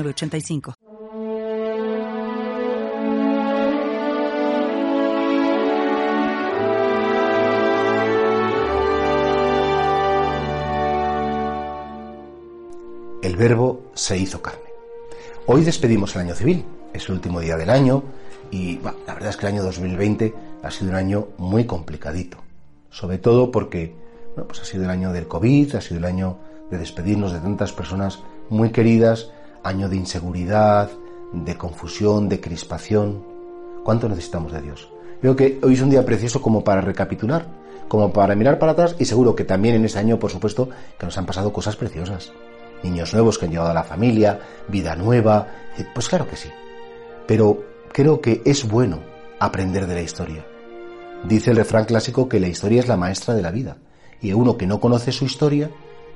85 El verbo se hizo carne. Hoy despedimos el año civil, es el último día del año y la verdad es que el año 2020 ha sido un año muy complicadito, sobre todo porque pues ha sido el año del COVID, ha sido el año de despedirnos de tantas personas muy queridas año de inseguridad, de confusión, de crispación. ¿Cuánto necesitamos de Dios? Creo que hoy es un día precioso como para recapitular, como para mirar para atrás y seguro que también en ese año, por supuesto, que nos han pasado cosas preciosas. Niños nuevos que han llegado a la familia, vida nueva, eh, pues claro que sí. Pero creo que es bueno aprender de la historia. Dice el refrán clásico que la historia es la maestra de la vida. Y uno que no conoce su historia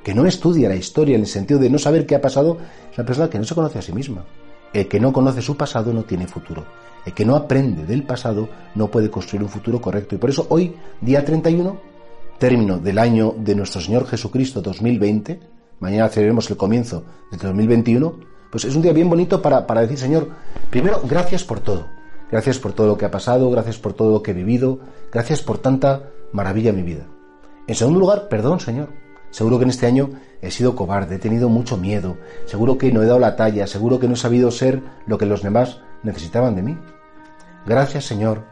que no estudia la historia en el sentido de no saber qué ha pasado, es una persona que no se conoce a sí misma. El que no conoce su pasado no tiene futuro. El que no aprende del pasado no puede construir un futuro correcto. Y por eso hoy, día 31, término del año de nuestro Señor Jesucristo 2020, mañana celebremos el comienzo del 2021, pues es un día bien bonito para, para decir, Señor, primero, gracias por todo. Gracias por todo lo que ha pasado, gracias por todo lo que he vivido, gracias por tanta maravilla en mi vida. En segundo lugar, perdón, Señor Seguro que en este año he sido cobarde, he tenido mucho miedo, seguro que no he dado la talla, seguro que no he sabido ser lo que los demás necesitaban de mí. Gracias Señor,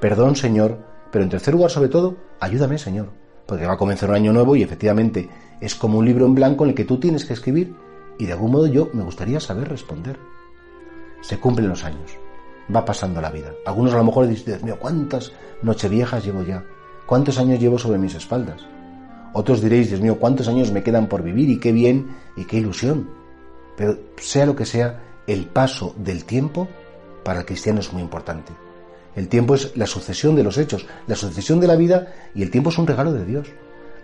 perdón Señor, pero en tercer lugar sobre todo, ayúdame Señor, porque va a comenzar un año nuevo y efectivamente es como un libro en blanco en el que tú tienes que escribir y de algún modo yo me gustaría saber responder. Se cumplen los años, va pasando la vida. Algunos a lo mejor dicen, Dios mío, ¿cuántas viejas llevo ya? ¿Cuántos años llevo sobre mis espaldas? Otros diréis, Dios mío, ¿cuántos años me quedan por vivir? Y qué bien y qué ilusión. Pero sea lo que sea, el paso del tiempo para el cristiano es muy importante. El tiempo es la sucesión de los hechos, la sucesión de la vida y el tiempo es un regalo de Dios.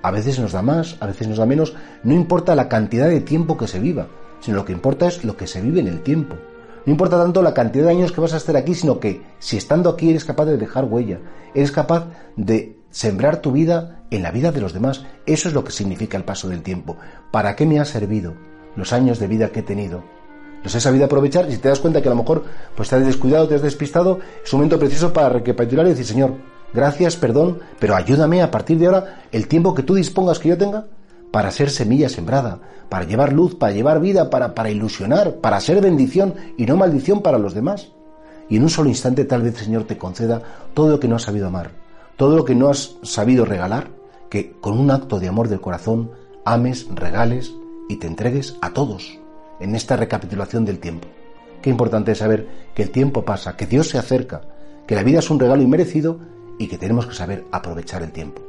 A veces nos da más, a veces nos da menos, no importa la cantidad de tiempo que se viva, sino lo que importa es lo que se vive en el tiempo. No importa tanto la cantidad de años que vas a estar aquí, sino que si estando aquí eres capaz de dejar huella, eres capaz de sembrar tu vida en la vida de los demás. Eso es lo que significa el paso del tiempo. ¿Para qué me ha servido los años de vida que he tenido? Los he sabido aprovechar y si te das cuenta que a lo mejor pues te has descuidado, te has despistado, es un momento preciso para recapitular y decir, Señor, gracias, perdón, pero ayúdame a partir de ahora el tiempo que tú dispongas que yo tenga para ser semilla sembrada, para llevar luz, para llevar vida, para, para ilusionar, para ser bendición y no maldición para los demás. Y en un solo instante tal vez, Señor, te conceda todo lo que no has sabido amar todo lo que no has sabido regalar, que con un acto de amor del corazón ames, regales y te entregues a todos en esta recapitulación del tiempo. Qué importante es saber que el tiempo pasa, que Dios se acerca, que la vida es un regalo inmerecido y que tenemos que saber aprovechar el tiempo.